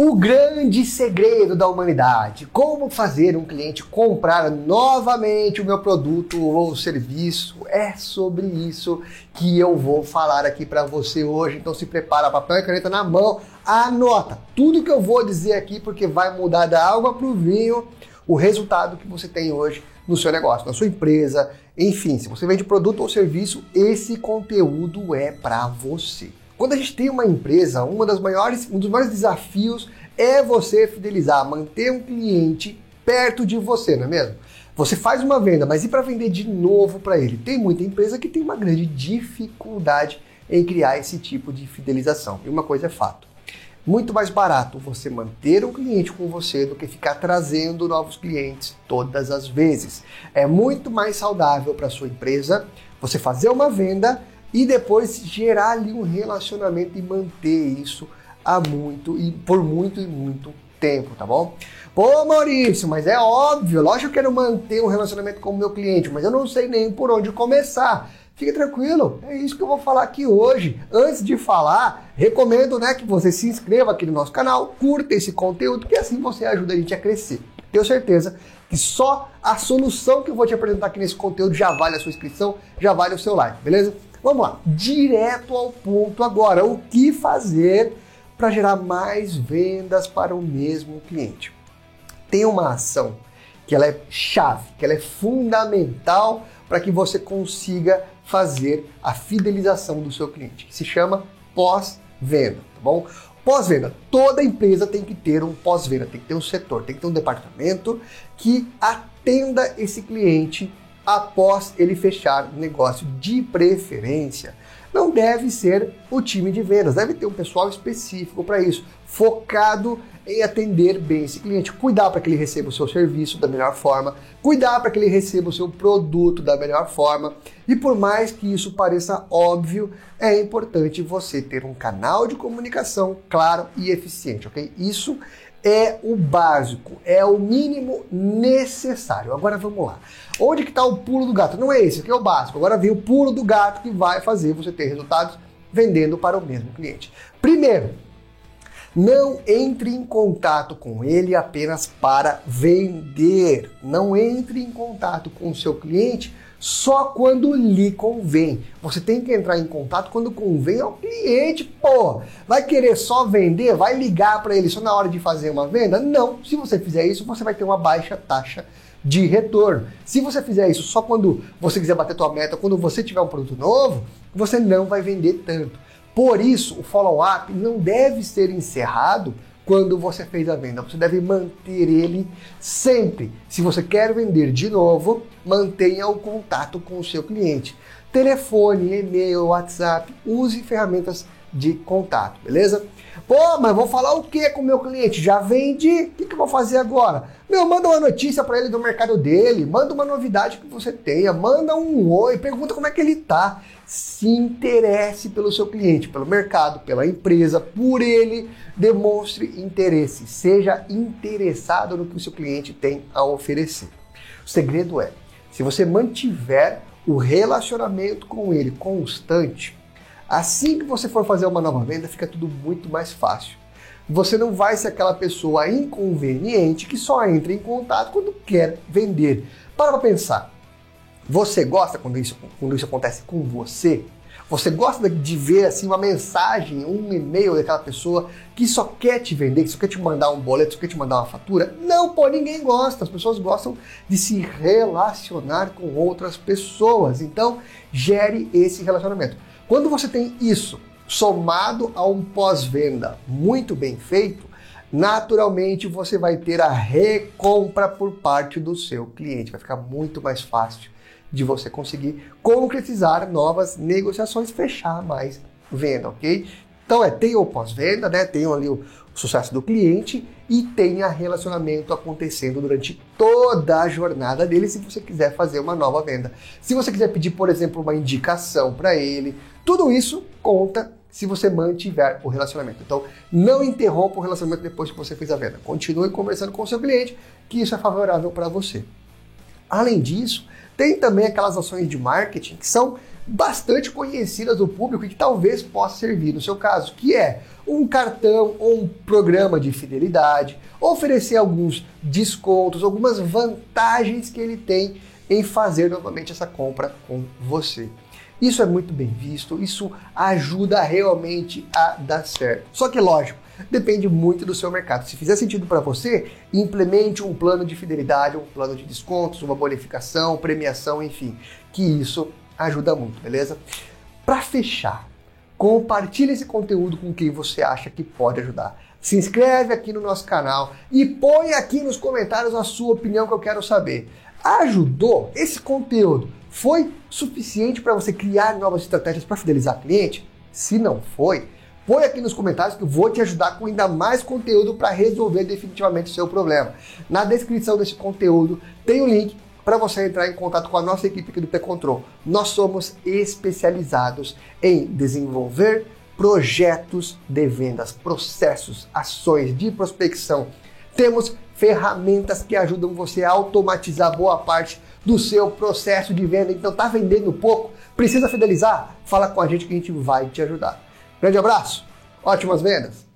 O grande segredo da humanidade: como fazer um cliente comprar novamente o meu produto ou serviço. É sobre isso que eu vou falar aqui para você hoje. Então se prepara, papel e caneta na mão, anota tudo que eu vou dizer aqui porque vai mudar da água para o vinho o resultado que você tem hoje no seu negócio, na sua empresa, enfim, se você vende produto ou serviço, esse conteúdo é para você. Quando a gente tem uma empresa, uma das maiores, um dos maiores desafios é você fidelizar, manter um cliente perto de você, não é mesmo? Você faz uma venda, mas e para vender de novo para ele? Tem muita empresa que tem uma grande dificuldade em criar esse tipo de fidelização. E uma coisa é fato: muito mais barato você manter um cliente com você do que ficar trazendo novos clientes todas as vezes. É muito mais saudável para sua empresa você fazer uma venda e depois gerar ali um relacionamento e manter isso há muito e por muito e muito tempo, tá bom? Pô, Maurício, mas é óbvio, lógico que eu quero manter um relacionamento com o meu cliente, mas eu não sei nem por onde começar. Fique tranquilo, é isso que eu vou falar aqui hoje. Antes de falar, recomendo né, que você se inscreva aqui no nosso canal, curta esse conteúdo, que assim você ajuda a gente a crescer. Tenho certeza que só a solução que eu vou te apresentar aqui nesse conteúdo já vale a sua inscrição, já vale o seu like, beleza? Vamos lá, direto ao ponto agora. O que fazer para gerar mais vendas para o mesmo cliente? Tem uma ação que ela é chave, que ela é fundamental para que você consiga fazer a fidelização do seu cliente, que se chama pós-venda, tá bom? Pós-venda, toda empresa tem que ter um pós-venda, tem que ter um setor, tem que ter um departamento que atenda esse cliente após ele fechar o negócio. De preferência, não deve ser o time de vendas, deve ter um pessoal específico para isso, focado em atender bem esse cliente, cuidar para que ele receba o seu serviço da melhor forma, cuidar para que ele receba o seu produto da melhor forma. E por mais que isso pareça óbvio, é importante você ter um canal de comunicação claro e eficiente, ok? Isso é o básico, é o mínimo necessário. Agora vamos lá. Onde que está o pulo do gato? Não é esse, aqui é o básico. Agora vem o pulo do gato que vai fazer você ter resultados vendendo para o mesmo cliente. Primeiro, não entre em contato com ele apenas para vender. Não entre em contato com o seu cliente só quando lhe convém. Você tem que entrar em contato quando convém ao cliente, pô. Vai querer só vender? Vai ligar para ele só na hora de fazer uma venda? Não. Se você fizer isso, você vai ter uma baixa taxa de retorno. Se você fizer isso só quando você quiser bater tua meta, quando você tiver um produto novo, você não vai vender tanto. Por isso, o follow-up não deve ser encerrado quando você fez a venda. Você deve manter ele sempre. Se você quer vender de novo, mantenha o contato com o seu cliente. Telefone, e-mail, WhatsApp, use ferramentas de contato, beleza? Pô, mas vou falar o que com o meu cliente? Já vendi? O que, que eu vou fazer agora? Meu, manda uma notícia para ele do mercado dele, manda uma novidade que você tenha, manda um oi, pergunta como é que ele tá se interesse pelo seu cliente, pelo mercado, pela empresa, por ele, demonstre interesse, seja interessado no que o seu cliente tem a oferecer. O segredo é, se você mantiver o relacionamento com ele constante, assim que você for fazer uma nova venda, fica tudo muito mais fácil. Você não vai ser aquela pessoa inconveniente que só entra em contato quando quer vender. Para para pensar. Você gosta quando isso, quando isso acontece com você? Você gosta de ver assim uma mensagem, um e-mail daquela pessoa que só quer te vender, que só quer te mandar um boleto, só quer te mandar uma fatura? Não, pô, ninguém gosta. As pessoas gostam de se relacionar com outras pessoas. Então, gere esse relacionamento. Quando você tem isso somado a um pós-venda muito bem feito, naturalmente você vai ter a recompra por parte do seu cliente. Vai ficar muito mais fácil de você conseguir concretizar novas negociações, fechar mais venda, ok? Então é, tem o pós-venda, né? Tem ali o sucesso do cliente e tenha relacionamento acontecendo durante toda a jornada dele se você quiser fazer uma nova venda. Se você quiser pedir, por exemplo, uma indicação para ele, tudo isso conta se você mantiver o relacionamento. Então, não interrompa o relacionamento depois que você fez a venda. Continue conversando com o seu cliente, que isso é favorável para você. Além disso, tem também aquelas ações de marketing que são bastante conhecidas do público e que talvez possa servir no seu caso, que é um cartão ou um programa de fidelidade, oferecer alguns descontos, algumas vantagens que ele tem em fazer novamente essa compra com você. Isso é muito bem visto, isso ajuda realmente a dar certo. Só que, lógico, depende muito do seu mercado. Se fizer sentido para você, implemente um plano de fidelidade, um plano de descontos, uma bonificação, premiação, enfim, que isso ajuda muito, beleza? Para fechar, compartilhe esse conteúdo com quem você acha que pode ajudar. Se inscreve aqui no nosso canal e põe aqui nos comentários a sua opinião que eu quero saber. Ajudou esse conteúdo? Foi suficiente para você criar novas estratégias para fidelizar cliente? Se não foi, põe aqui nos comentários que eu vou te ajudar com ainda mais conteúdo para resolver definitivamente o seu problema. Na descrição desse conteúdo tem o link para você entrar em contato com a nossa equipe aqui do P-Control. Nós somos especializados em desenvolver projetos de vendas, processos, ações de prospecção. Temos ferramentas que ajudam você a automatizar boa parte do seu processo de venda. Então, tá vendendo pouco? Precisa fidelizar? Fala com a gente que a gente vai te ajudar. Grande abraço, ótimas vendas!